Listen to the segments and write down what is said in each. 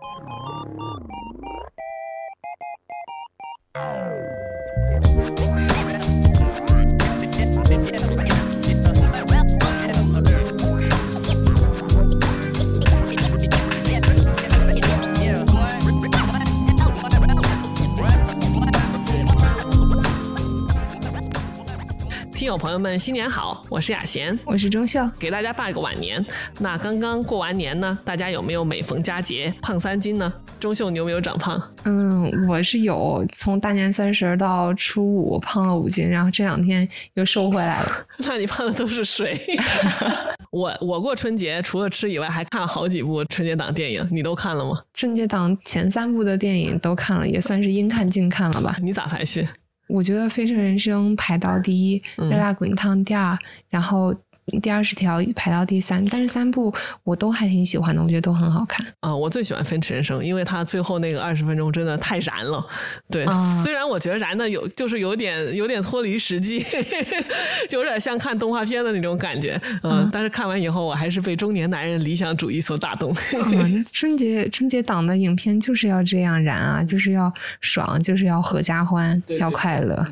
Oh, 朋友们，新年好！我是雅贤，我是钟秀，给大家拜个晚年。那刚刚过完年呢，大家有没有每逢佳节胖三斤呢？钟秀，你有没有长胖？嗯，我是有，从大年三十到初五胖了五斤，然后这两天又瘦回来了。那你胖的都是水。我我过春节除了吃以外，还看了好几部春节档电影，你都看了吗？春节档前三部的电影都看了，也算是应看尽看了吧。你咋排序？我觉得《飞驰人生》排到第一，《热辣滚烫》第二，然后。第二十条排到第三，但是三部我都还挺喜欢的，我觉得都很好看。啊，我最喜欢《飞驰人生》，因为它最后那个二十分钟真的太燃了。对，虽然我觉得燃的有就是有点有点脱离实际，就 有点像看动画片的那种感觉。嗯，但是看完以后，我还是被中年男人理想主义所打动。春节春节档的影片就是要这样燃啊，就是要爽，就是要合家欢，要快乐。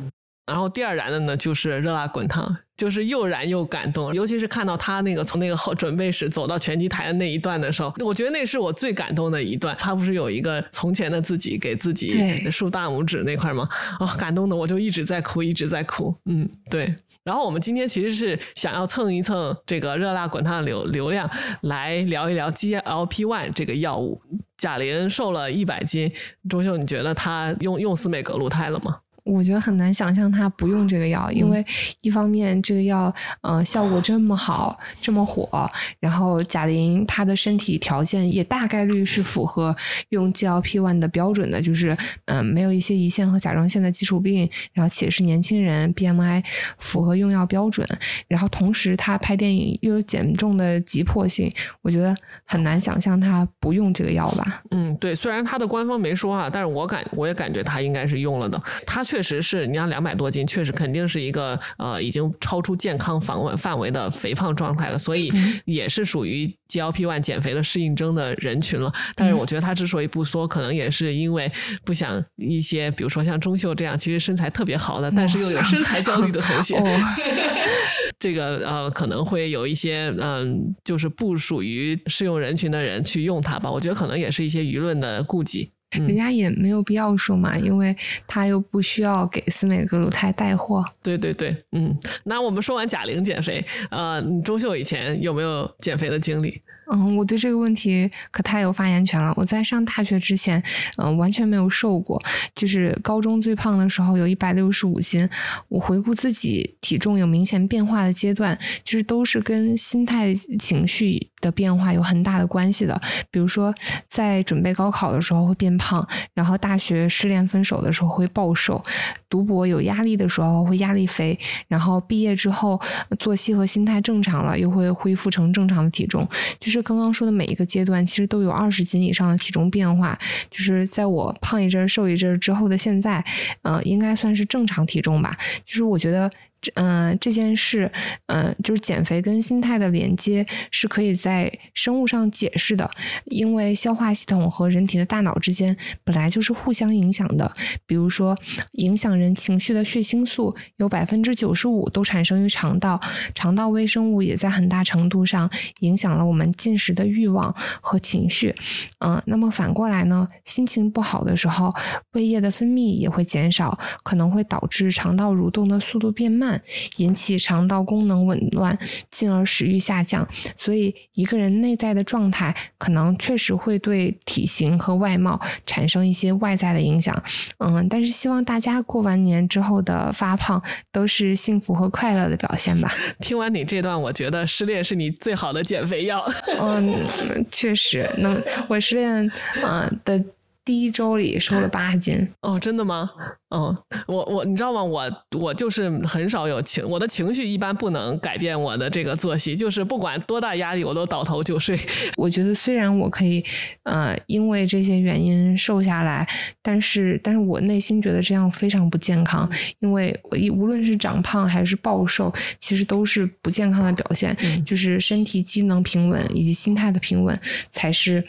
然后第二燃的呢，就是热辣滚烫。就是又燃又感动，尤其是看到他那个从那个后准备室走到拳击台的那一段的时候，我觉得那是我最感动的一段。他不是有一个从前的自己给自己竖大拇指那块吗？哦，感动的我就一直在哭，一直在哭。嗯，对。然后我们今天其实是想要蹭一蹭这个热辣滚烫的流流量，来聊一聊 GLP-1 这个药物。贾玲瘦了一百斤，周秀，你觉得她用用司美格鲁肽了吗？我觉得很难想象他不用这个药，因为一方面这个药，嗯，效果这么好，这么火，然后贾玲她的身体条件也大概率是符合用 GLP-1 的标准的，就是嗯，没有一些胰腺和甲状腺的基础病，然后且是年轻人，BMI 符合用药标准，然后同时他拍电影又有减重的急迫性，我觉得很难想象他不用这个药吧。嗯，对，虽然他的官方没说啊，但是我感我也感觉他应该是用了的，他确。确实是，你像两百多斤，确实肯定是一个呃，已经超出健康范围范围的肥胖状态了，所以也是属于 GLP-1 减肥的适应症的人群了。但是我觉得他之所以不说，可能也是因为不想一些，比如说像钟秀这样，其实身材特别好的，但是又有身材焦虑的同学，这个呃，可能会有一些嗯，就是不属于适用人群的人去用它吧。我觉得可能也是一些舆论的顾忌。人家也没有必要说嘛，因为他又不需要给斯美格鲁肽带货。对对对，嗯，那我们说完贾玲减肥，呃，你周秀以前有没有减肥的经历？嗯，我对这个问题可太有发言权了。我在上大学之前，嗯，完全没有瘦过，就是高中最胖的时候有一百六十五斤。我回顾自己体重有明显变化的阶段，就是都是跟心态、情绪的变化有很大的关系的。比如说，在准备高考的时候会变胖，然后大学失恋分手的时候会暴瘦，读博有压力的时候会压力肥，然后毕业之后作息和心态正常了，又会恢复成正常的体重，就是。刚刚说的每一个阶段，其实都有二十斤以上的体重变化。就是在我胖一阵、瘦一阵之后的现在，呃，应该算是正常体重吧。就是我觉得。嗯，这件事，嗯，就是减肥跟心态的连接是可以在生物上解释的，因为消化系统和人体的大脑之间本来就是互相影响的。比如说，影响人情绪的血清素有百分之九十五都产生于肠道，肠道微生物也在很大程度上影响了我们进食的欲望和情绪。嗯，那么反过来呢，心情不好的时候，胃液的分泌也会减少，可能会导致肠道蠕动的速度变慢。引起肠道功能紊乱，进而食欲下降。所以，一个人内在的状态可能确实会对体型和外貌产生一些外在的影响。嗯，但是希望大家过完年之后的发胖都是幸福和快乐的表现吧。听完你这段，我觉得失恋是你最好的减肥药。嗯，确实，能我失恋嗯的。第一周里瘦了八斤哦，真的吗？嗯，我我你知道吗？我我就是很少有情，我的情绪一般不能改变我的这个作息，就是不管多大压力，我都倒头就睡。我觉得虽然我可以呃因为这些原因瘦下来，但是但是我内心觉得这样非常不健康，因为我一无论是长胖还是暴瘦，其实都是不健康的表现。就是身体机能平稳以及心态的平稳才是。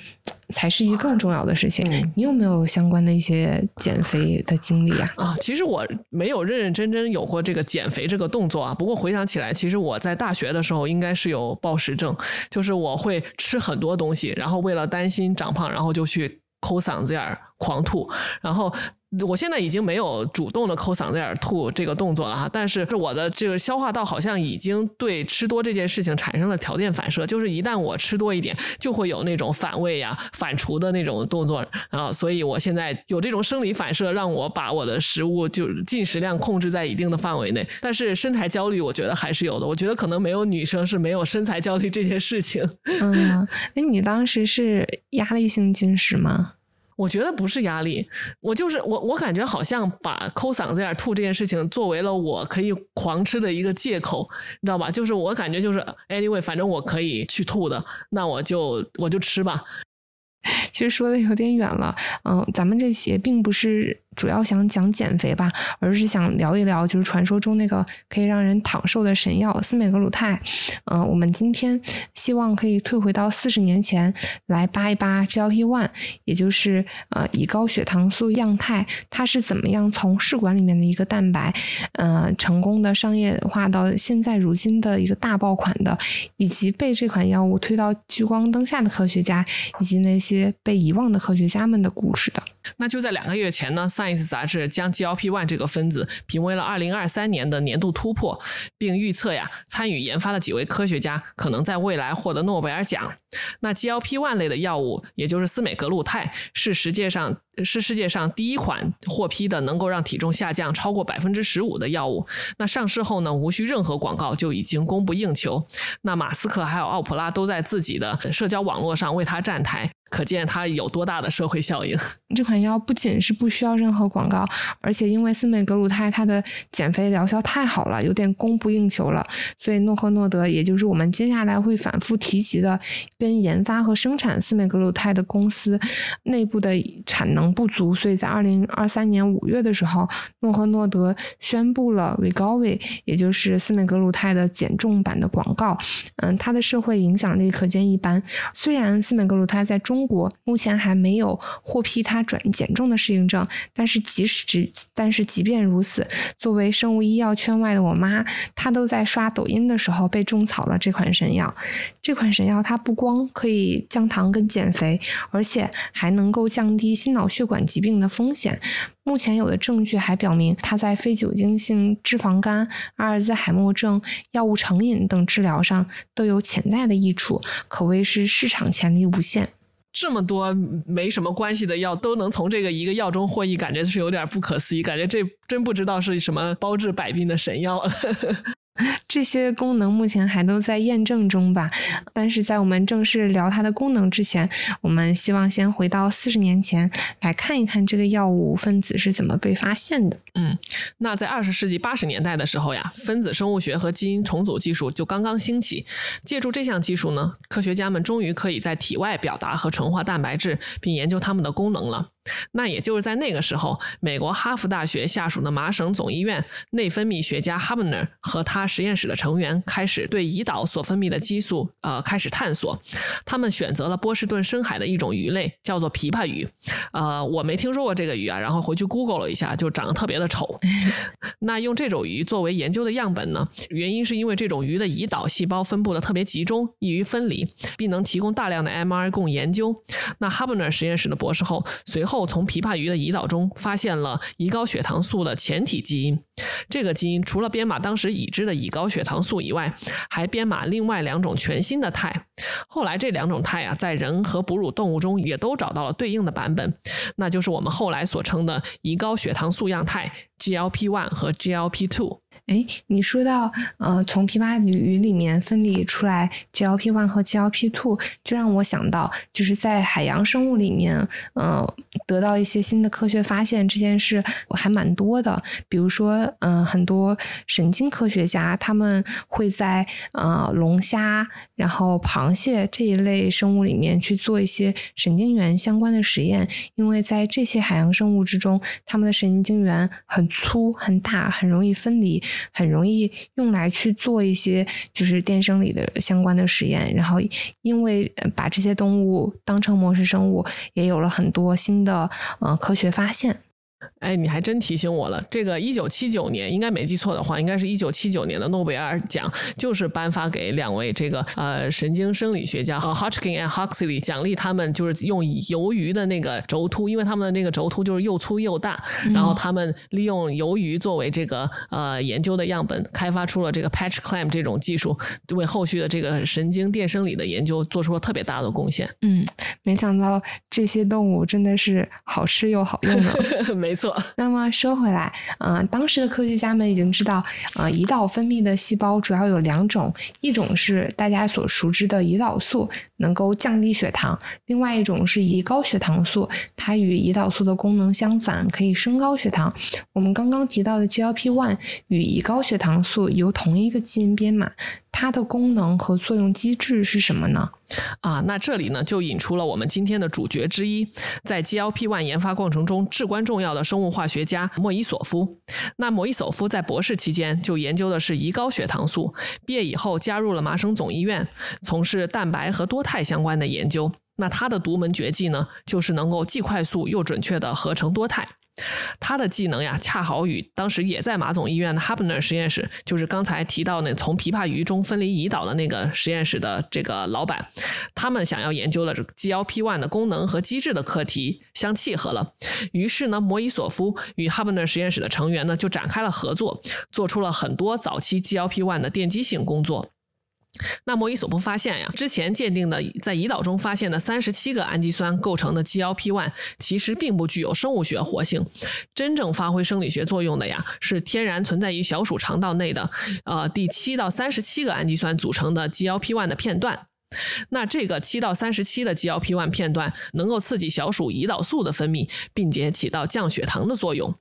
才是一个更重要的事情。你有没有相关的一些减肥的经历啊？啊，其实我没有认认真真有过这个减肥这个动作啊。不过回想起来，其实我在大学的时候应该是有暴食症，就是我会吃很多东西，然后为了担心长胖，然后就去抠嗓子眼儿狂吐，然后。我现在已经没有主动的抠嗓子眼吐这个动作了哈，但是我的这个消化道好像已经对吃多这件事情产生了条件反射，就是一旦我吃多一点，就会有那种反胃呀、反刍的那种动作，然后所以我现在有这种生理反射，让我把我的食物就进食量控制在一定的范围内。但是身材焦虑，我觉得还是有的。我觉得可能没有女生是没有身材焦虑这件事情。嗯，哎，你当时是压力性进食吗？我觉得不是压力，我就是我，我感觉好像把抠嗓子眼吐这件事情作为了我可以狂吃的一个借口，你知道吧？就是我感觉就是 anyway，反正我可以去吐的，那我就我就吃吧。其实说的有点远了，嗯，咱们这些并不是。主要想讲减肥吧，而是想聊一聊，就是传说中那个可以让人躺瘦的神药司美格鲁肽。嗯，我们今天希望可以退回到四十年前来扒一扒 GLP-1，也就是呃以高血糖素样肽，它是怎么样从试管里面的一个蛋白，呃，成功的商业化到现在如今的一个大爆款的，以及被这款药物推到聚光灯下的科学家，以及那些被遗忘的科学家们的故事的。那就在两个月前呢，Science 杂志将 GLP-1 这个分子评为了2023年的年度突破，并预测呀，参与研发的几位科学家可能在未来获得诺贝尔奖。那 GLP-1 类的药物，也就是司美格鲁肽，是世界上是世界上第一款获批的能够让体重下降超过百分之十五的药物。那上市后呢，无需任何广告就已经供不应求。那马斯克还有奥普拉都在自己的社交网络上为他站台。可见它有多大的社会效应。这款药不仅是不需要任何广告，而且因为司美格鲁肽它的减肥疗效太好了，有点供不应求了，所以诺和诺德，也就是我们接下来会反复提及的，跟研发和生产司美格鲁肽的公司内部的产能不足，所以在二零二三年五月的时候，诺和诺德宣布了 we gov 也就是司美格鲁肽的减重版的广告。嗯，它的社会影响力可见一斑。虽然司美格鲁肽在中中国目前还没有获批它转减重的适应症，但是即使只但是即便如此，作为生物医药圈外的我妈，她都在刷抖音的时候被种草了这款神药。这款神药它不光可以降糖跟减肥，而且还能够降低心脑血管疾病的风险。目前有的证据还表明，它在非酒精性脂肪肝、阿尔兹海默症、药物成瘾等治疗上都有潜在的益处，可谓是市场潜力无限。这么多没什么关系的药都能从这个一个药中获益，感觉是有点不可思议。感觉这真不知道是什么包治百病的神药了。这些功能目前还都在验证中吧，但是在我们正式聊它的功能之前，我们希望先回到四十年前来看一看这个药物分子是怎么被发现的。嗯，那在二十世纪八十年代的时候呀，分子生物学和基因重组技术就刚刚兴起，借助这项技术呢，科学家们终于可以在体外表达和纯化蛋白质，并研究它们的功能了。那也就是在那个时候，美国哈佛大学下属的麻省总医院内分泌学家 Hubner 和他实验室的成员开始对胰岛所分泌的激素呃开始探索。他们选择了波士顿深海的一种鱼类，叫做琵琶鱼。呃，我没听说过这个鱼啊，然后回去 Google 了一下，就长得特别的丑。那用这种鱼作为研究的样本呢，原因是因为这种鱼的胰岛细胞分布的特别集中，易于分离，并能提供大量的 MR 供研究。那 Hubner 实验室的博士后随后。后从琵琶鱼的胰岛中发现了胰高血糖素的前体基因，这个基因除了编码当时已知的胰高血糖素以外，还编码另外两种全新的肽。后来这两种肽啊，在人和哺乳动物中也都找到了对应的版本，那就是我们后来所称的胰高血糖素样肽 GLP-1 和 GLP-2。哎，你说到呃，从琵琶鱼里面分离出来 GLP one 和 GLP two，就让我想到，就是在海洋生物里面，呃，得到一些新的科学发现这件事我还蛮多的。比如说，嗯，很多神经科学家他们会在呃龙虾、然后螃蟹这一类生物里面去做一些神经元相关的实验，因为在这些海洋生物之中，它们的神经元很粗、很大，很容易分离。很容易用来去做一些就是电生理的相关的实验，然后因为把这些动物当成模式生物，也有了很多新的呃科学发现。哎，你还真提醒我了。这个一九七九年，应该没记错的话，应该是一九七九年的诺贝尔奖，就是颁发给两位这个呃神经生理学家和 Hodgkin and Huxley，奖励他们就是用鱿鱼的那个轴突，因为他们的那个轴突就是又粗又大，然后他们利用鱿鱼作为这个呃研究的样本，开发出了这个 patch clamp 这种技术，为后续的这个神经电生理的研究做出了特别大的贡献。嗯，没想到这些动物真的是好吃又好用的。没错。那么说回来，嗯，当时的科学家们已经知道，呃，胰岛分泌的细胞主要有两种，一种是大家所熟知的胰岛素，能够降低血糖；另外一种是胰高血糖素，它与胰岛素的功能相反，可以升高血糖。我们刚刚提到的 GLP-1 与胰高血糖素由同一个基因编码。它的功能和作用机制是什么呢？啊，那这里呢就引出了我们今天的主角之一，在 GLP-1 研发过程中至关重要的生物化学家莫伊索夫。那莫伊索夫在博士期间就研究的是胰高血糖素，毕业以后加入了麻省总医院，从事蛋白和多肽相关的研究。那他的独门绝技呢，就是能够既快速又准确的合成多肽。他的技能呀，恰好与当时也在马总医院的 Habner 实验室，就是刚才提到那从琵琶鱼中分离胰岛的那个实验室的这个老板，他们想要研究的 GLP-1 的功能和机制的课题相契合了。于是呢，摩伊索夫与 Hubner 实验室的成员呢，就展开了合作，做出了很多早期 GLP-1 的奠基性工作。那莫伊索夫发现呀，之前鉴定的在胰岛中发现的三十七个氨基酸构成的 GLP-1，其实并不具有生物学活性。真正发挥生理学作用的呀，是天然存在于小鼠肠道内的，呃，第七到三十七个氨基酸组成的 GLP-1 的片段。那这个七到三十七的 GLP-1 片段能够刺激小鼠胰岛素的分泌，并且起到降血糖的作用。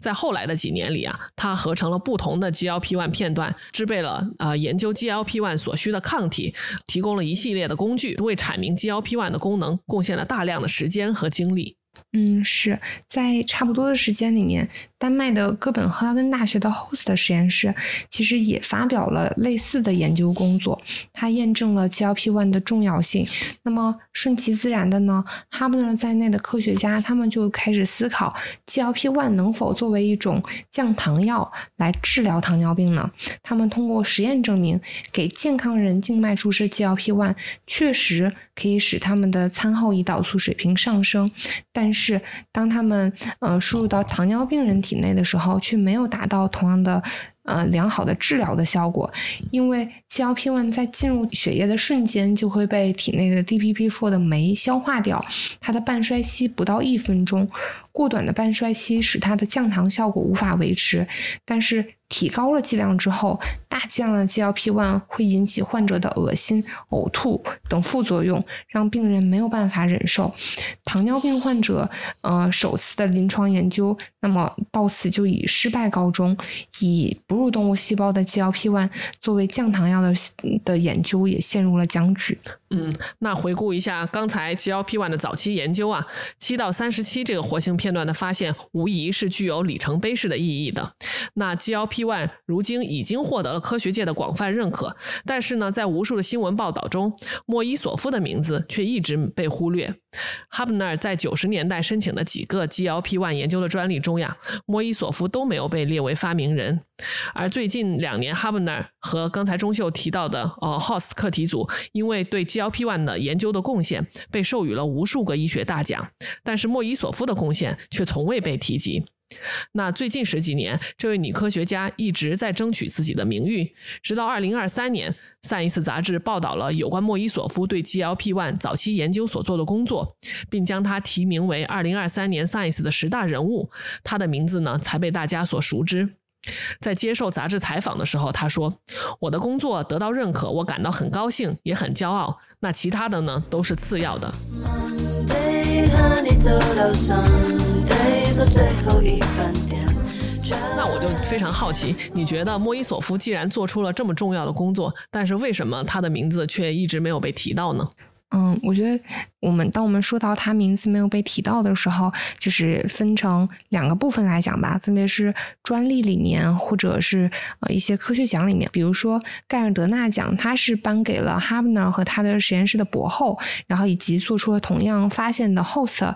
在后来的几年里啊，他合成了不同的 GLP-1 片段，制备了呃研究 GLP-1 所需的抗体，提供了一系列的工具，为阐明 GLP-1 的功能贡献了大量的时间和精力。嗯，是在差不多的时间里面，丹麦的哥本哈根大学的 Host 实验室其实也发表了类似的研究工作，它验证了 GLP-1 的重要性。那么顺其自然的呢，哈布勒在内的科学家他们就开始思考 GLP-1 能否作为一种降糖药来治疗糖尿病呢？他们通过实验证明，给健康人静脉注射 GLP-1 确实可以使他们的餐后胰岛素水平上升，但是，当他们呃输入到糖尿病人体内的时候，却没有达到同样的。呃，良好的治疗的效果，因为 GLP-1 在进入血液的瞬间就会被体内的 DPP-4 的酶消化掉，它的半衰期不到一分钟，过短的半衰期使它的降糖效果无法维持。但是提高了剂量之后，大剂量的 GLP-1 会引起患者的恶心、呕吐等副作用，让病人没有办法忍受。糖尿病患者呃首次的临床研究，那么到此就以失败告终，以不。哺乳动物细胞的 GLP-1 作为降糖药的的研究也陷入了僵局。嗯，那回顾一下刚才 GLP-1 的早期研究啊，七到三十七这个活性片段的发现，无疑是具有里程碑式的意义的。那 GLP-1 如今已经获得了科学界的广泛认可，但是呢，在无数的新闻报道中，莫伊索夫的名字却一直被忽略。哈布纳尔在九十年代申请的几个 GLP-1 研究的专利中呀，莫伊索夫都没有被列为发明人。而最近两年，哈布纳尔和刚才钟秀提到的呃 Host 课题组，因为对 GLP-1 的研究的贡献，被授予了无数个医学大奖，但是莫伊索夫的贡献却从未被提及。那最近十几年，这位女科学家一直在争取自己的名誉，直到二零二三年，《Science》杂志报道了有关莫伊索夫对 GLP-1 早期研究所做的工作，并将他提名为二零二三年《Science》的十大人物，他的名字呢才被大家所熟知。在接受杂志采访的时候，他说：“我的工作得到认可，我感到很高兴，也很骄傲。那其他的呢，都是次要的。”那我就非常好奇，你觉得莫伊索夫既然做出了这么重要的工作，但是为什么他的名字却一直没有被提到呢？嗯，我觉得我们当我们说到他名字没有被提到的时候，就是分成两个部分来讲吧，分别是专利里面或者是呃一些科学奖里面，比如说盖尔德纳奖，他是颁给了哈布纳和他的实验室的博后，然后以及做出了同样发现的 Host。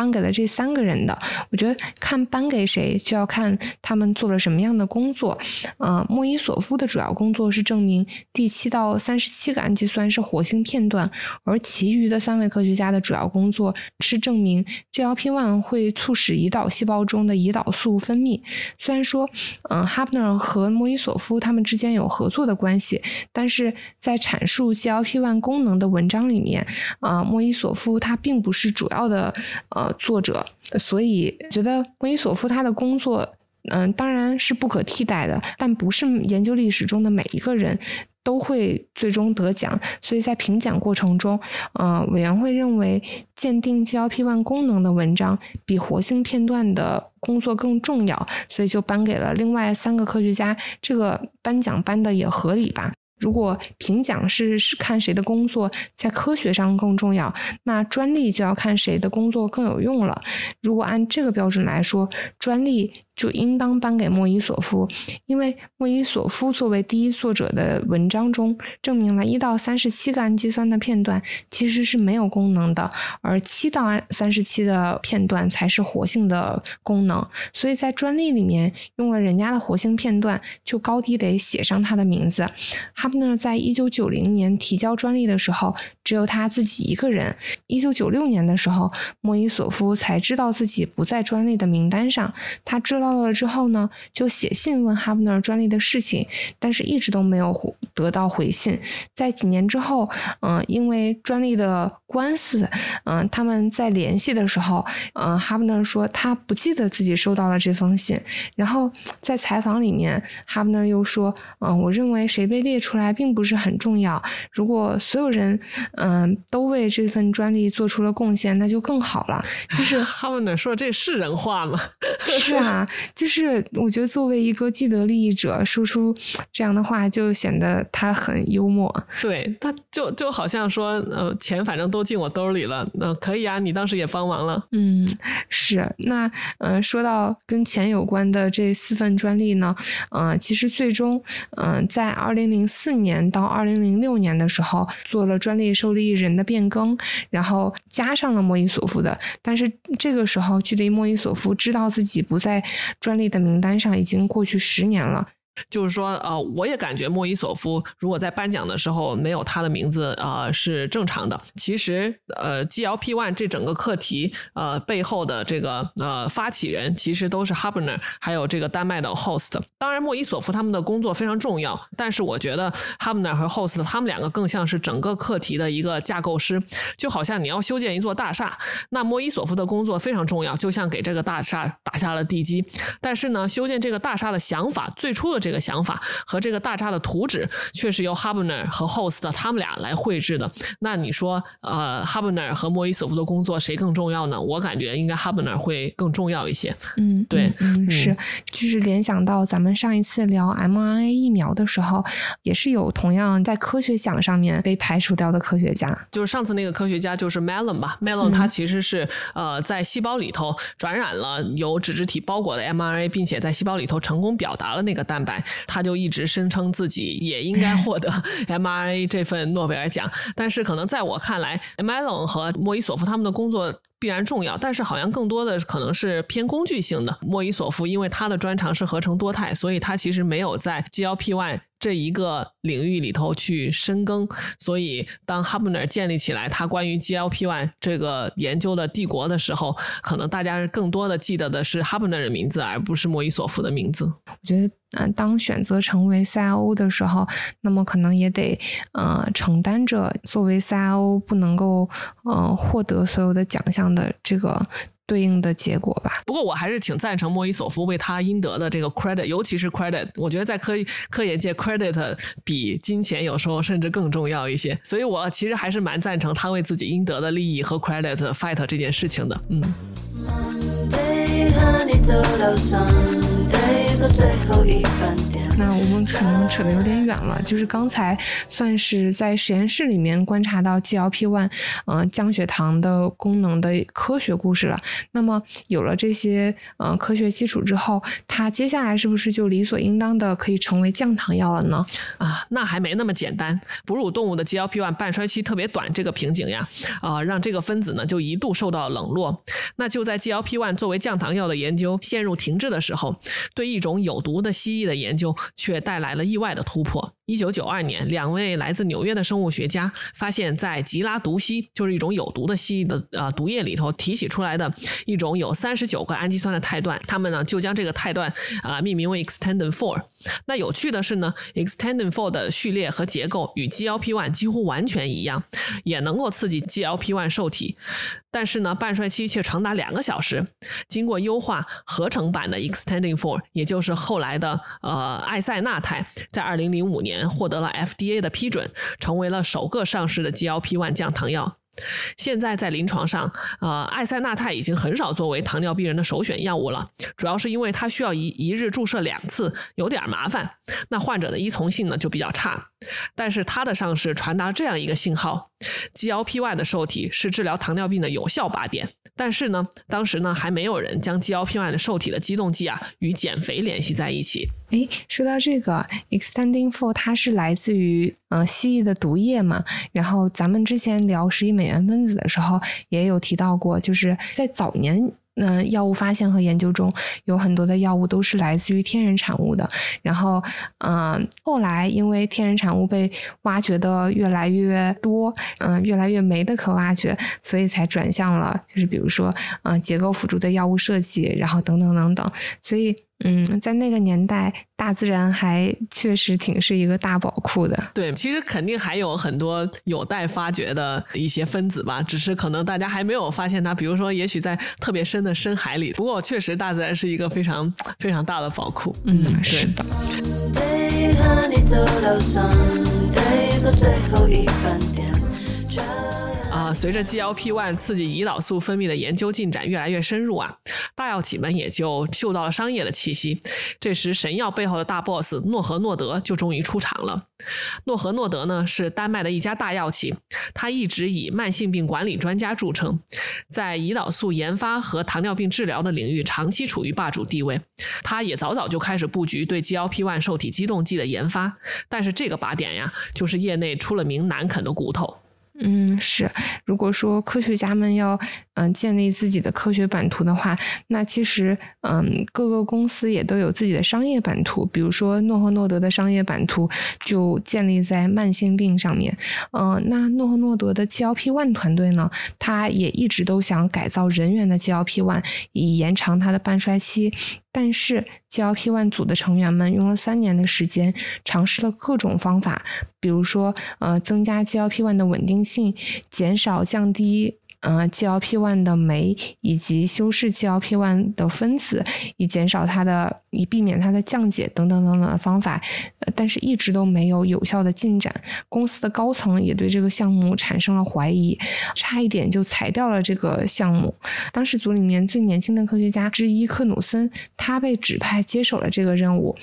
颁给了这三个人的，我觉得看颁给谁就要看他们做了什么样的工作。呃，莫伊索夫的主要工作是证明第七到三十七个氨基酸是活性片段，而其余的三位科学家的主要工作是证明 GLP-1 会促使胰岛细胞中的胰岛素分泌。虽然说，嗯，哈布纳和莫伊索夫他们之间有合作的关系，但是在阐述 GLP-1 功能的文章里面，啊，莫伊索夫他并不是主要的，呃。作者，所以觉得莫伊索夫他的工作，嗯，当然是不可替代的，但不是研究历史中的每一个人都会最终得奖。所以在评奖过程中，呃，委员会认为鉴定 GLP-1 功能的文章比活性片段的工作更重要，所以就颁给了另外三个科学家。这个颁奖颁的也合理吧？如果评奖是是看谁的工作在科学上更重要，那专利就要看谁的工作更有用了。如果按这个标准来说，专利。就应当颁给莫伊索夫，因为莫伊索夫作为第一作者的文章中证明了一到三十七个氨基酸的片段其实是没有功能的，而七到三十七的片段才是活性的功能。所以在专利里面用了人家的活性片段，就高低得写上他的名字。哈布纳在一九九零年提交专利的时候，只有他自己一个人。一九九六年的时候，莫伊索夫才知道自己不在专利的名单上，他知道。到了之后呢，就写信问哈布纳专利的事情，但是一直都没有得到回信。在几年之后，嗯，因为专利的官司，嗯，他们在联系的时候，嗯，哈布纳说他不记得自己收到了这封信。然后在采访里面，哈布纳又说，嗯，我认为谁被列出来并不是很重要。如果所有人，嗯，都为这份专利做出了贡献，那就更好了。就是 哈布纳说这是人话吗？是啊。就是我觉得作为一个既得利益者说出这样的话，就显得他很幽默。对，他就就好像说，呃，钱反正都进我兜里了，那可以啊，你当时也帮忙了。嗯，是。那呃，说到跟钱有关的这四份专利呢，呃，其实最终，嗯，在二零零四年到二零零六年的时候，做了专利受益人的变更，然后加上了莫伊索夫的。但是这个时候，距离莫伊索夫知道自己不在。专利的名单上已经过去十年了。就是说，呃，我也感觉莫伊索夫如果在颁奖的时候没有他的名字，呃，是正常的。其实，呃，GLP-1 这整个课题，呃，背后的这个呃发起人其实都是 h a b n e r 还有这个丹麦的 Host。当然，莫伊索夫他们的工作非常重要，但是我觉得 h a b n e r 和 Host 他们两个更像是整个课题的一个架构师。就好像你要修建一座大厦，那莫伊索夫的工作非常重要，就像给这个大厦打下了地基。但是呢，修建这个大厦的想法，最初的这这个想法和这个大厦的图纸，却是由 n e r 和 Host 他们俩来绘制的。那你说，呃 n e r 和莫伊索夫的工作谁更重要呢？我感觉应该 n e r 会更重要一些。嗯，对，嗯，是，就是联想到咱们上一次聊 mRNA 疫苗的时候，也是有同样在科学奖上面被排除掉的科学家。就是上次那个科学家就是 Melon 吧？Melon 他其实是呃在细胞里头转染了由脂质体包裹的 mRNA，并且在细胞里头成功表达了那个蛋白。他就一直声称自己也应该获得 MRA 这份诺贝尔奖，但是可能在我看来，Melon 和莫伊索夫他们的工作。必然重要，但是好像更多的可能是偏工具性的。莫伊索夫因为他的专长是合成多肽，所以他其实没有在 GLP-1 这一个领域里头去深耕。所以当 h u b n e r 建立起来他关于 GLP-1 这个研究的帝国的时候，可能大家更多的记得的是 h u b n e r 的名字，而不是莫伊索夫的名字。我觉得，嗯，当选择成为 CIO 的时候，那么可能也得呃承担着作为 CIO 不能够呃获得所有的奖项。的这个对应的结果吧。不过我还是挺赞成莫伊索夫为他应得的这个 credit，尤其是 credit，我觉得在科科研界 credit 比金钱有时候甚至更重要一些。所以我其实还是蛮赞成他为自己应得的利益和 credit fight 这件事情的。嗯。那我们可能扯得有点远了，就是刚才算是在实验室里面观察到 GLP-1，呃，降血糖的功能的科学故事了。那么有了这些呃科学基础之后，它接下来是不是就理所应当的可以成为降糖药了呢？啊，那还没那么简单。哺乳动物的 GLP-1 半衰期特别短，这个瓶颈呀，啊，让这个分子呢就一度受到冷落。那就在 GLP-1 作为降糖药的研究陷入停滞的时候，对一种有毒的蜥蜴的研究。却带来了意外的突破。一九九二年，两位来自纽约的生物学家发现，在吉拉毒蜥，就是一种有毒的蜥蜴的呃毒液里头提取出来的一种有三十九个氨基酸的肽段，他们呢就将这个肽段啊命名为 extendin four。那有趣的是呢，extendin four 的序列和结构与 GLP one 几乎完全一样，也能够刺激 GLP one 受体，但是呢半衰期却长达两个小时。经过优化，合成版的 extendin four，也就是后来的呃艾塞纳肽，在二零零五年。获得了 FDA 的批准，成为了首个上市的 GLP-1 降糖药。现在在临床上，呃，艾塞纳肽已经很少作为糖尿病人的首选药物了，主要是因为它需要一一日注射两次，有点麻烦。那患者的依从性呢就比较差。但是它的上市传达这样一个信号：GLP-1 的受体是治疗糖尿病的有效靶点。但是呢，当时呢还没有人将 GLP-1 的受体的激动剂啊与减肥联系在一起。哎，说到这个 Extending For，它是来自于呃蜥蜴的毒液嘛？然后咱们之前聊十亿美元分子的时候也有提到过，就是在早年。嗯药物发现和研究中有很多的药物都是来自于天然产物的，然后，嗯，后来因为天然产物被挖掘的越来越多，嗯，越来越没的可挖掘，所以才转向了，就是比如说，嗯，结构辅助的药物设计，然后等等等等，所以。嗯，在那个年代，大自然还确实挺是一个大宝库的。对，其实肯定还有很多有待发掘的一些分子吧，只是可能大家还没有发现它。比如说，也许在特别深的深海里。不过，确实大自然是一个非常非常大的宝库。嗯，是的。随着 GLP-1 刺激胰岛素分泌的研究进展越来越深入啊，大药企们也就嗅到了商业的气息。这时，神药背后的大 boss 诺和诺德就终于出场了。诺和诺德呢是丹麦的一家大药企，它一直以慢性病管理专家著称，在胰岛素研发和糖尿病治疗的领域长期处于霸主地位。它也早早就开始布局对 GLP-1 受体激动剂的研发，但是这个靶点呀，就是业内出了名难啃的骨头。嗯，是。如果说科学家们要嗯建立自己的科学版图的话，那其实嗯各个公司也都有自己的商业版图。比如说诺和诺德的商业版图就建立在慢性病上面。嗯，那诺和诺德的 GLP-1 团队呢，他也一直都想改造人员的 GLP-1，以延长它的半衰期。但是 GLP-1 组的成员们用了三年的时间，尝试了各种方法，比如说，呃，增加 GLP-1 的稳定性，减少、降低。呃，GLP-1 的酶以及修饰 GLP-1 的分子，以减少它的，以避免它的降解等等等等的方法，但是一直都没有有效的进展。公司的高层也对这个项目产生了怀疑，差一点就裁掉了这个项目。当时组里面最年轻的科学家之一克努森，他被指派接手了这个任务。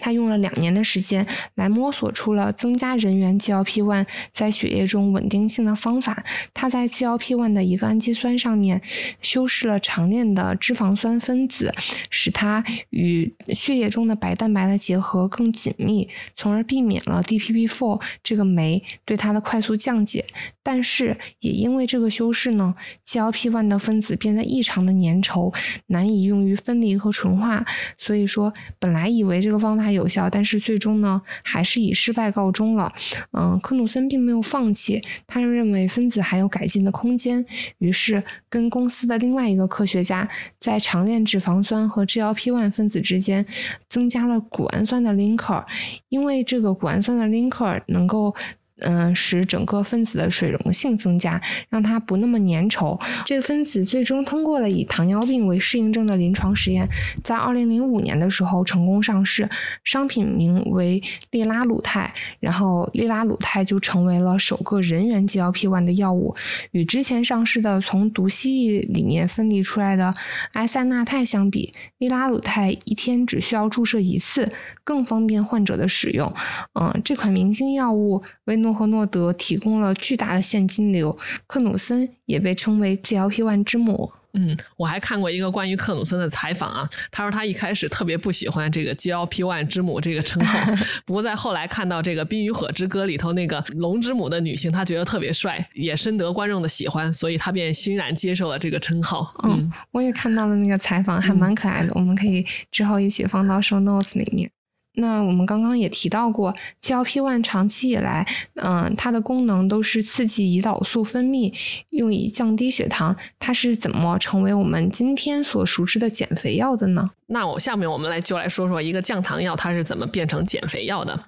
他用了两年的时间来摸索出了增加人员 GLP-1 在血液中稳定性的方法。他在 GLP-1 的一个氨基酸上面修饰了常链的脂肪酸分子，使它与血液中的白蛋白的结合更紧密，从而避免了 DPP-4 这个酶对它的快速降解。但是也因为这个修饰呢，GLP-1 的分子变得异常的粘稠，难以用于分离和纯化。所以说，本来以为这个方法有效，但是最终呢，还是以失败告终了。嗯，科努森并没有放弃，他认为分子还有改进的空间，于是跟公司的另外一个科学家，在长链脂肪酸和 GLP-1 分子之间增加了谷氨酸的 linker，因为这个谷氨酸的 linker 能够。嗯，使整个分子的水溶性增加，让它不那么粘稠。这个分子最终通过了以糖尿病为适应症的临床实验，在二零零五年的时候成功上市，商品名为利拉鲁肽。然后利拉鲁肽就成为了首个人源 GLP-1 的药物。与之前上市的从毒蜥蜴里面分离出来的埃塞纳肽相比，利拉鲁肽一天只需要注射一次，更方便患者的使用。嗯，这款明星药物为诺和诺德提供了巨大的现金流，克努森也被称为 GLP-1 之母。嗯，我还看过一个关于克努森的采访啊，他说他一开始特别不喜欢这个 GLP-1 之母这个称号，不过在后来看到这个《冰与火之歌》里头那个龙之母的女性，他觉得特别帅，也深得观众的喜欢，所以他便欣然接受了这个称号。嗯，我也看到了那个采访，还蛮可爱的，我们可以之后一起放到 show notes 里面。那我们刚刚也提到过，GLP-1 长期以来，嗯，它的功能都是刺激胰岛素分泌，用以降低血糖。它是怎么成为我们今天所熟知的减肥药的呢？那我下面我们来就来说说一个降糖药它是怎么变成减肥药的。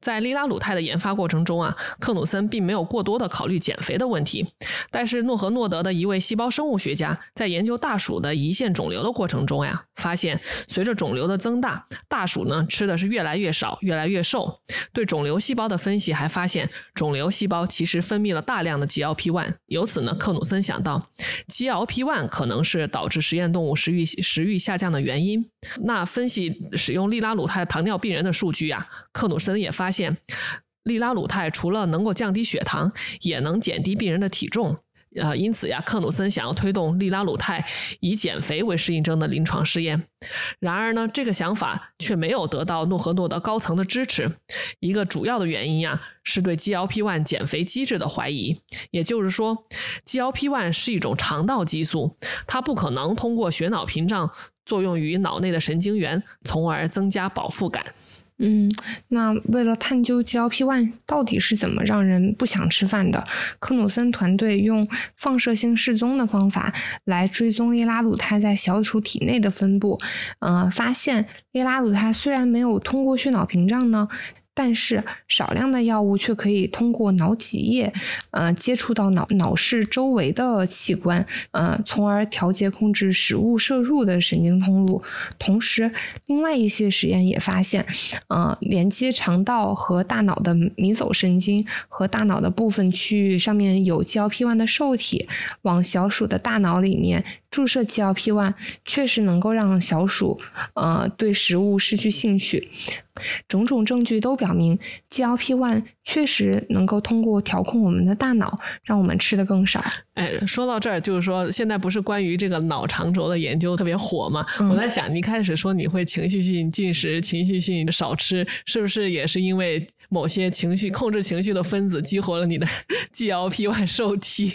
在利拉鲁肽的研发过程中啊，克努森并没有过多的考虑减肥的问题。但是诺和诺德的一位细胞生物学家在研究大鼠的胰腺肿瘤的过程中呀，发现随着肿瘤的增大，大鼠呢吃的是越来越少，越来越瘦。对肿瘤细胞的分析还发现，肿瘤细胞其实分泌了大量的 GLP-1。由此呢，克努森想到，GLP-1 可能是导致实验动物食欲食欲下降的原因。那分析使用利拉鲁肽糖尿病人的数据啊，克努森也发现，利拉鲁肽除了能够降低血糖，也能减低病人的体重。呃，因此呀，克努森想要推动利拉鲁肽以减肥为适应症的临床试验。然而呢，这个想法却没有得到诺和诺德高层的支持。一个主要的原因呀，是对 GLP-1 减肥机制的怀疑。也就是说，GLP-1 是一种肠道激素，它不可能通过血脑屏障。作用于脑内的神经元，从而增加饱腹感。嗯，那为了探究 GLP-1 到底是怎么让人不想吃饭的，科努森团队用放射性示踪的方法来追踪利拉鲁肽在小鼠体内的分布。呃，发现利拉鲁肽虽然没有通过血脑屏障呢。但是少量的药物却可以通过脑脊液，呃，接触到脑脑室周围的器官，呃，从而调节控制食物摄入的神经通路。同时，另外一些实验也发现，呃，连接肠道和大脑的迷走神经和大脑的部分区域上面有 GLP-1 的受体，往小鼠的大脑里面。注射 GLP-1 确实能够让小鼠，呃，对食物失去兴趣。种种证据都表明，GLP-1 确实能够通过调控我们的大脑，让我们吃的更少。哎，说到这儿，就是说现在不是关于这个脑肠轴的研究特别火吗？我在想，你开始说你会情绪性进食，情绪性少吃，是不是也是因为某些情绪控制情绪的分子激活了你的 GLP-1 受体？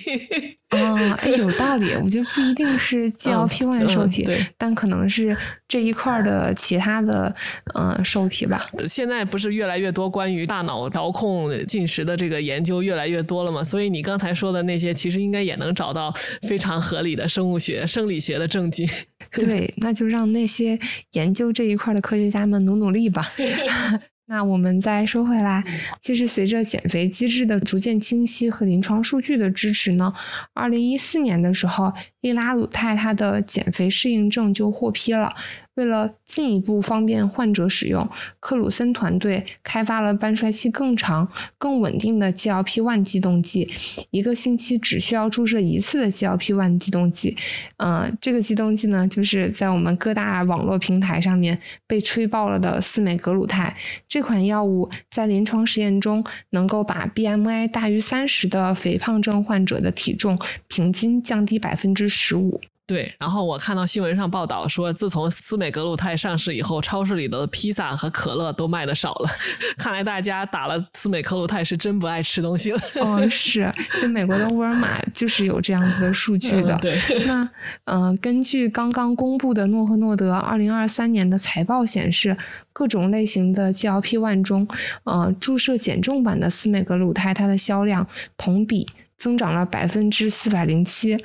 啊，哎，有道理。我觉得不一定是 GLP-1 受体，但可能是这一块的其他的呃受体吧。现在不是越来越多关于大脑调控进食的这个研究越来越多了吗？所以你刚才说的那些，其实应该也能找到非常合理的生物学、生理学的证据。对，那就让那些研究这一块的科学家们努努力吧。那我们再说回来，其实随着减肥机制的逐渐清晰和临床数据的支持呢，二零一四年的时候，利拉鲁肽它的减肥适应症就获批了。为了进一步方便患者使用，克鲁森团队开发了半衰期更长、更稳定的 GLP-1 激动剂，一个星期只需要注射一次的 GLP-1 激动剂。嗯，这个激动剂呢，就是在我们各大网络平台上面被吹爆了的司美格鲁肽。这款药物在临床实验中，能够把 BMI 大于三十的肥胖症患者的体重平均降低百分之十五。对，然后我看到新闻上报道说，自从斯美格鲁肽上市以后，超市里的披萨和可乐都卖的少了。看来大家打了司美格鲁肽是真不爱吃东西了。哦，是，就美国的沃尔玛 就是有这样子的数据的。对，那呃，根据刚刚公布的诺和诺德二零二三年的财报显示，各种类型的 GLP-1 中，呃，注射减重版的司美格鲁肽它的销量同比。增长了百分之四百零七，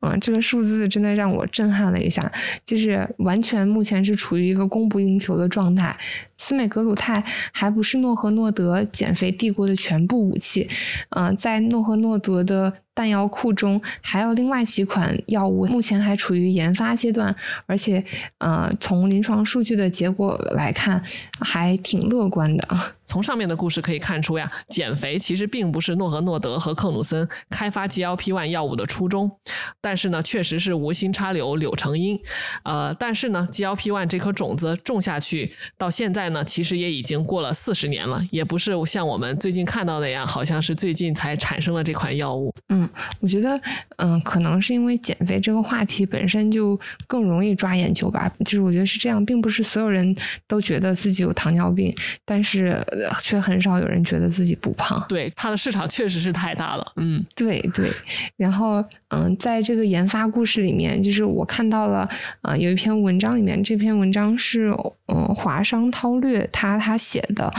嗯，这个数字真的让我震撼了一下。就是完全目前是处于一个供不应求的状态，司美格鲁肽还不是诺和诺德减肥帝国的全部武器。嗯，在诺和诺德的弹药库中还有另外几款药物，目前还处于研发阶段，而且，呃，从临床数据的结果来看，还挺乐观的。从上面的故事可以看出呀，减肥其实并不是诺和诺德和克鲁森开发 GLP-1 药物的初衷，但是呢，确实是无心插柳柳成荫。呃，但是呢，GLP-1 这颗种子种下去到现在呢，其实也已经过了四十年了，也不是像我们最近看到的样，好像是最近才产生了这款药物。嗯，我觉得，嗯，可能是因为减肥这个话题本身就更容易抓眼球吧。就是我觉得是这样，并不是所有人都觉得自己有糖尿病，但是却很少有人觉得自己不胖。对，它的市场确实是太大了。嗯，对对。然后，嗯，在这个研发故事里面，就是我看到了，呃，有一篇文章里面，这篇文章是，嗯，华商韬略他他写的。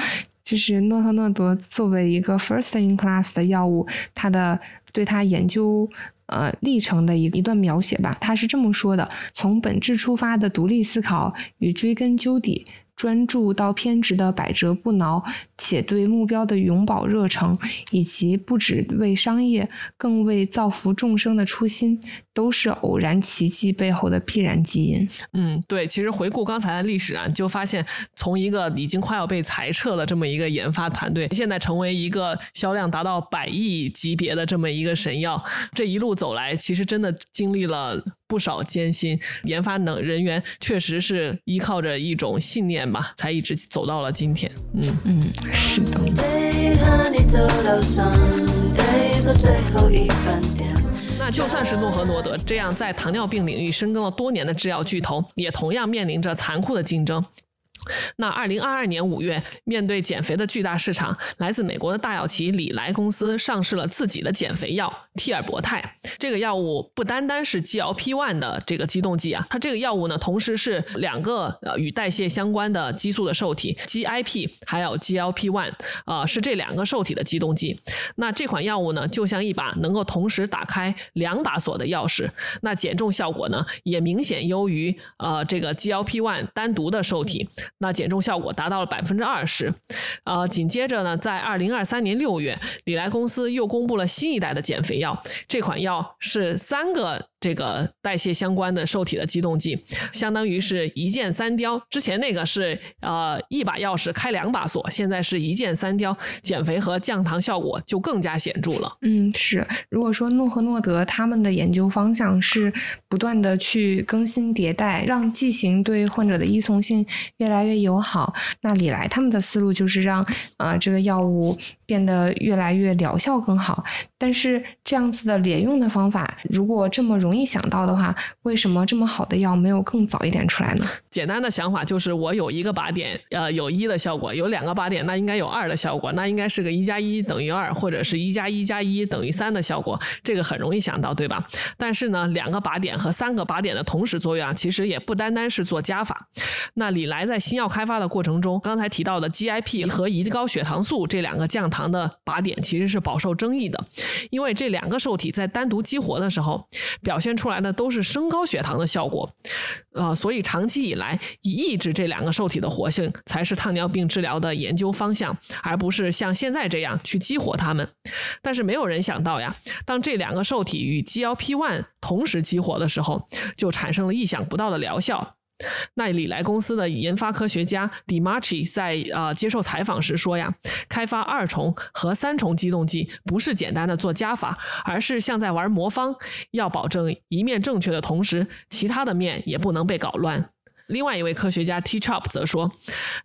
就是诺和诺德作为一个 first in class 的药物，它的对它研究呃历程的一一段描写吧，他是这么说的：从本质出发的独立思考与追根究底。专注到偏执的百折不挠，且对目标的永葆热诚，以及不只为商业，更为造福众生的初心，都是偶然奇迹背后的必然基因。嗯，对，其实回顾刚才的历史啊，就发现从一个已经快要被裁撤的这么一个研发团队，现在成为一个销量达到百亿级别的这么一个神药，这一路走来，其实真的经历了。不少艰辛，研发能人员确实是依靠着一种信念吧，才一直走到了今天。嗯嗯，是的。那就算是诺和诺德这样在糖尿病领域深耕了多年的制药巨头，也同样面临着残酷的竞争。那二零二二年五月，面对减肥的巨大市场，来自美国的大药企礼来公司上市了自己的减肥药替尔博泰。这个药物不单单是 GLP-1 的这个激动剂啊，它这个药物呢，同时是两个呃与代谢相关的激素的受体 GIP 还有 GLP-1 啊，是这两个受体的激动剂。那这款药物呢，就像一把能够同时打开两把锁的钥匙。那减重效果呢，也明显优于呃这个 GLP-1 单独的受体。那减重效果达到了百分之二十，呃，紧接着呢，在二零二三年六月，李来公司又公布了新一代的减肥药，这款药是三个。这个代谢相关的受体的激动剂，相当于是一箭三雕。之前那个是呃一把钥匙开两把锁，现在是一箭三雕，减肥和降糖效果就更加显著了。嗯，是。如果说诺和诺德他们的研究方向是不断的去更新迭代，让剂型对患者的依从性越来越友好，那李来他们的思路就是让呃这个药物。变得越来越疗效更好，但是这样子的连用的方法，如果这么容易想到的话，为什么这么好的药没有更早一点出来呢？简单的想法就是，我有一个靶点，呃，有一的效果；有两个靶点，那应该有二的效果，那应该是个一加一等于二，或者是一加一加一等于三的效果。这个很容易想到，对吧？但是呢，两个靶点和三个靶点的同时作用，其实也不单单是做加法。那李来在新药开发的过程中，刚才提到的 GIP 和胰高血糖素这两个降糖的靶点，其实是饱受争议的，因为这两个受体在单独激活的时候，表现出来的都是升高血糖的效果。呃，所以长期以来，抑制这两个受体的活性才是糖尿病治疗的研究方向，而不是像现在这样去激活它们。但是没有人想到呀，当这两个受体与 GLP-1 同时激活的时候，就产生了意想不到的疗效。那李来公司的研发科学家 Dimachi 在呃接受采访时说呀，开发二重和三重激动剂不是简单的做加法，而是像在玩魔方，要保证一面正确的同时，其他的面也不能被搞乱。另外一位科学家 T Chop 则说，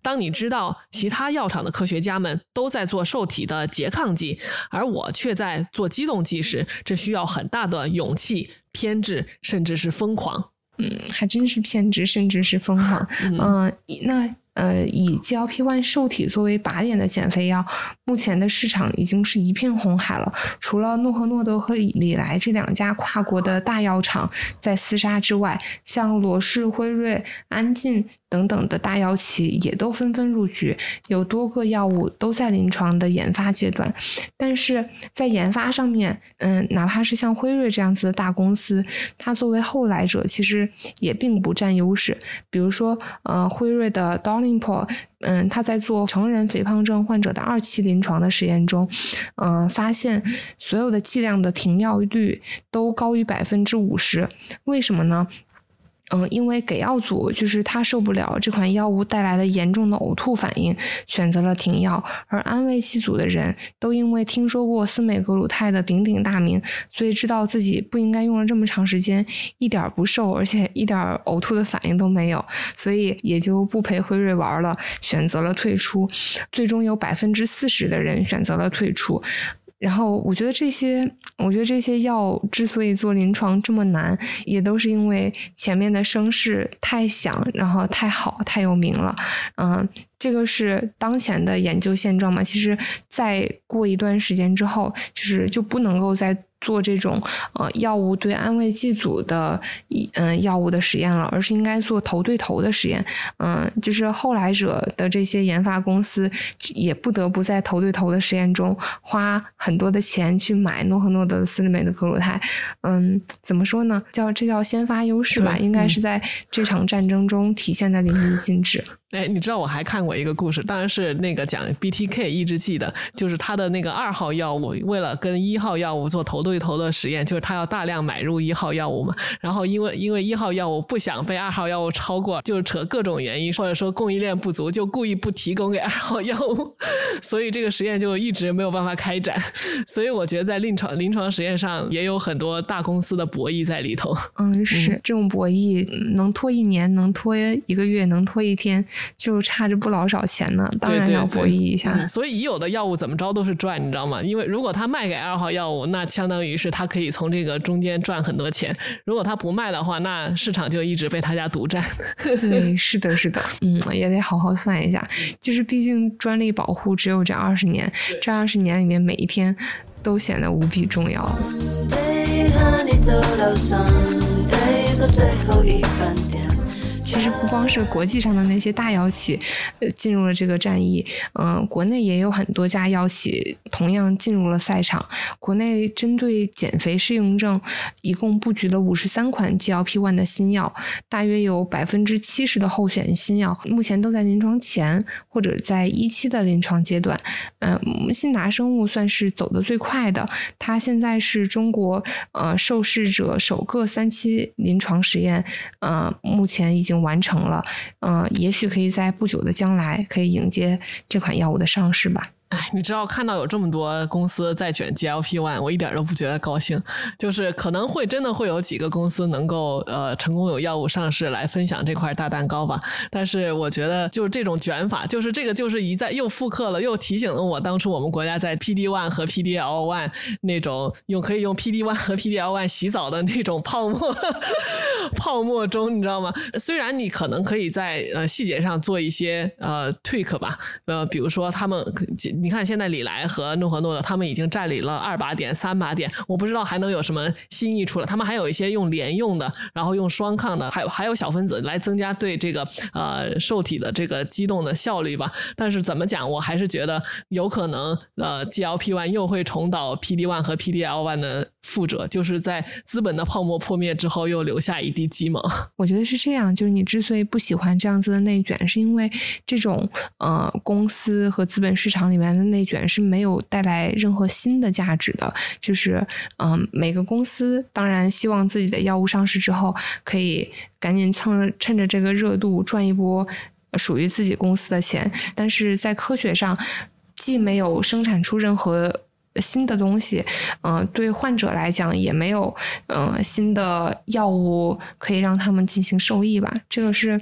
当你知道其他药厂的科学家们都在做受体的拮抗剂，而我却在做激动剂时，这需要很大的勇气、偏执，甚至是疯狂。嗯，还真是偏执，甚至是疯狂。嗯，那。呃，以 GLP-1 受体作为靶点的减肥药，目前的市场已经是一片红海了。除了诺和诺德和李来这两家跨国的大药厂在厮杀之外，像罗氏、辉瑞、安进等等的大药企也都纷纷入局，有多个药物都在临床的研发阶段。但是在研发上面，嗯，哪怕是像辉瑞这样子的大公司，它作为后来者，其实也并不占优势。比如说，呃，辉瑞的 d o l l Olimpo，嗯，他在做成人肥胖症患者的二期临床的实验中，嗯，发现所有的剂量的停药率都高于百分之五十。为什么呢？嗯，因为给药组就是他受不了这款药物带来的严重的呕吐反应，选择了停药；而安慰剂组的人都因为听说过司美格鲁肽的鼎鼎大名，所以知道自己不应该用了这么长时间，一点不瘦，而且一点呕吐的反应都没有，所以也就不陪辉瑞玩了，选择了退出。最终有百分之四十的人选择了退出。然后我觉得这些，我觉得这些药之所以做临床这么难，也都是因为前面的声势太响，然后太好，太有名了。嗯，这个是当前的研究现状嘛？其实再过一段时间之后，就是就不能够再。做这种呃药物对安慰剂组的嗯药物的实验了，而是应该做头对头的实验。嗯，就是后来者的这些研发公司也不得不在头对头的实验中花很多的钱去买诺和诺德的司利美的格鲁肽。嗯，怎么说呢？叫这叫先发优势吧？应该是在这场战争中体现的淋漓尽致。哎，你知道我还看过一个故事，当然是那个讲 BTK 抑制剂的，就是他的那个二号药物，为了跟一号药物做头对头的实验，就是他要大量买入一号药物嘛。然后因为因为一号药物不想被二号药物超过，就是扯各种原因，或者说供应链不足，就故意不提供给二号药物，所以这个实验就一直没有办法开展。所以我觉得在临床临床实验上也有很多大公司的博弈在里头。嗯，是这种博弈能拖一年，能拖一个月，能拖一天。就差着不老少钱呢，当然要博弈一下。所以已有的药物怎么着都是赚，你知道吗？因为如果他卖给二号药物，那相当于是他可以从这个中间赚很多钱；如果他不卖的话，那市场就一直被他家独占。对，是的，是的，嗯，也得好好算一下。就是毕竟专利保护只有这二十年，这二十年里面每一天都显得无比重要。其实不光是国际上的那些大药企，呃，进入了这个战役，嗯，国内也有很多家药企同样进入了赛场。国内针对减肥适应症，一共布局了五十三款 GLP-1 的新药，大约有百分之七十的候选新药目前都在临床前或者在一期的临床阶段。嗯，信达生物算是走得最快的，它现在是中国呃受试者首个三期临床实验，呃，目前已经。完成了，嗯，也许可以在不久的将来可以迎接这款药物的上市吧。哎，你知道看到有这么多公司在卷 GLP One，我一点都不觉得高兴。就是可能会真的会有几个公司能够呃成功有药物上市来分享这块大蛋糕吧。但是我觉得就是这种卷法，就是这个就是一再又复刻了，又提醒了我当初我们国家在 PD One 和 PDL One 那种用可以用 PD One 和 PDL One 洗澡的那种泡沫 泡沫中，你知道吗？虽然你可能可以在呃细节上做一些呃 tweak 吧，呃，比如说他们。你看，现在李来和诺和诺德他们已经占领了二靶点、三靶点，我不知道还能有什么新意出来。他们还有一些用联用的，然后用双抗的，还有还有小分子来增加对这个呃受体的这个机动的效率吧。但是怎么讲，我还是觉得有可能呃 GLP one 又会重蹈 PD one 和 PDL one 的覆辙，就是在资本的泡沫破灭之后又留下一地鸡毛。我觉得是这样，就是你之所以不喜欢这样子的内卷，是因为这种呃公司和资本市场里面。的内卷是没有带来任何新的价值的，就是嗯，每个公司当然希望自己的药物上市之后，可以赶紧蹭趁着这个热度赚一波属于自己公司的钱，但是在科学上既没有生产出任何新的东西，嗯，对患者来讲也没有嗯新的药物可以让他们进行受益吧，这个是。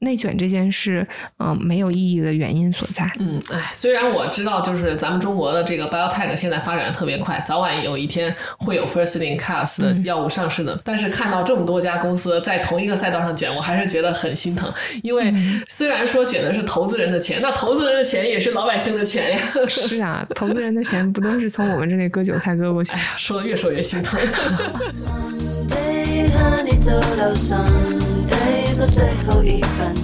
内卷这件事，嗯，没有意义的原因所在。嗯，哎，虽然我知道，就是咱们中国的这个 biotech 现在发展的特别快，早晚有一天会有 first in class 的药物上市的。但是看到这么多家公司在同一个赛道上卷，我还是觉得很心疼。因为虽然说卷的是投资人的钱，那投资人的钱也是老百姓的钱呀。是啊，投资人的钱不都是从我们这里割韭菜割过去？哎呀，说的越说越心疼。做最后一班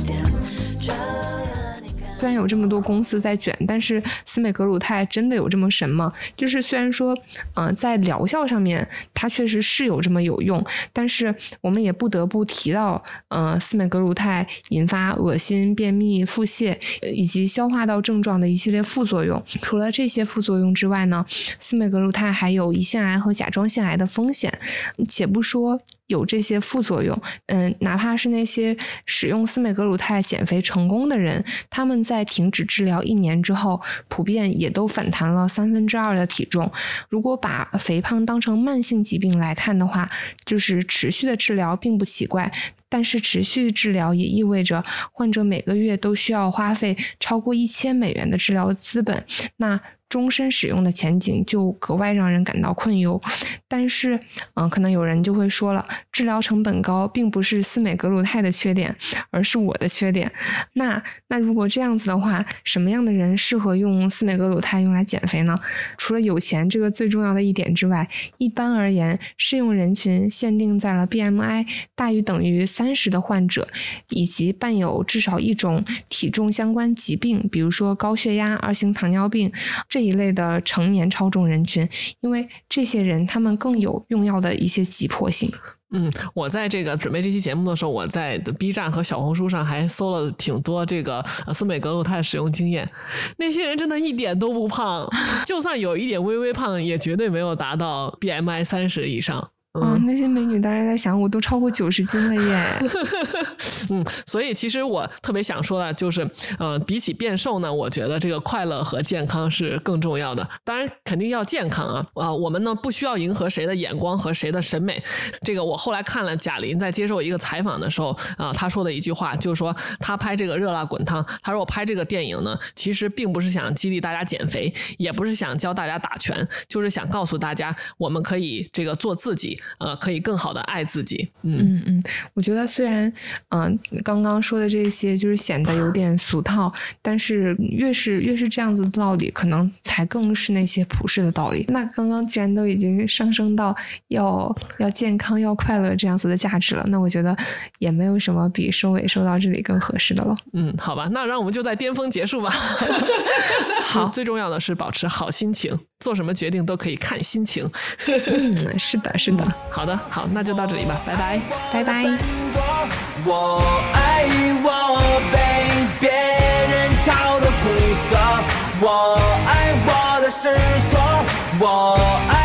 虽然有这么多公司在卷，但是司美格鲁肽真的有这么神吗？就是虽然说，嗯，在疗效上面它确实是有这么有用，但是我们也不得不提到，嗯，司美格鲁肽引发恶心、便秘、腹泻以及消化道症状的一系列副作用。除了这些副作用之外呢，司美格鲁肽还有胰腺癌和甲状腺癌的风险。且不说。有这些副作用，嗯，哪怕是那些使用司美格鲁肽减肥成功的人，他们在停止治疗一年之后，普遍也都反弹了三分之二的体重。如果把肥胖当成慢性疾病来看的话，就是持续的治疗并不奇怪。但是持续治疗也意味着患者每个月都需要花费超过一千美元的治疗资本。那终身使用的前景就格外让人感到困忧，但是，嗯，可能有人就会说了，治疗成本高并不是司美格鲁肽的缺点，而是我的缺点。那那如果这样子的话，什么样的人适合用司美格鲁肽用来减肥呢？除了有钱这个最重要的一点之外，一般而言，适用人群限定在了 BMI 大于等于三十的患者，以及伴有至少一种体重相关疾病，比如说高血压、二型糖尿病。这一类的成年超重人群，因为这些人他们更有用药的一些急迫性。嗯，我在这个准备这期节目的时候，我在 B 站和小红书上还搜了挺多这个司美格鲁肽使用经验。那些人真的一点都不胖，就算有一点微微胖，也绝对没有达到 BMI 三十以上。啊，那些美女当然在想，我都超过九十斤了耶。嗯，所以其实我特别想说的，就是，呃，比起变瘦呢，我觉得这个快乐和健康是更重要的。当然，肯定要健康啊。啊，我们呢不需要迎合谁的眼光和谁的审美。这个我后来看了贾玲在接受一个采访的时候啊，她说的一句话，就是说她拍这个热辣滚烫，她说我拍这个电影呢，其实并不是想激励大家减肥，也不是想教大家打拳，就是想告诉大家，我们可以这个做自己。呃，可以更好的爱自己。嗯嗯嗯，我觉得虽然嗯刚刚说的这些就是显得有点俗套，但是越是越是这样子的道理，可能才更是那些普世的道理。那刚刚既然都已经上升到要要健康、要快乐这样子的价值了，那我觉得也没有什么比收尾收到这里更合适的了。嗯，好吧，那让我们就在巅峰结束吧。好，最重要的是保持好心情，做什么决定都可以看心情。嗯，是的，是的。好的，好，那就到这里吧，拜拜，拜拜。我爱我被别人嘲的苦涩，我爱我的失所，我爱。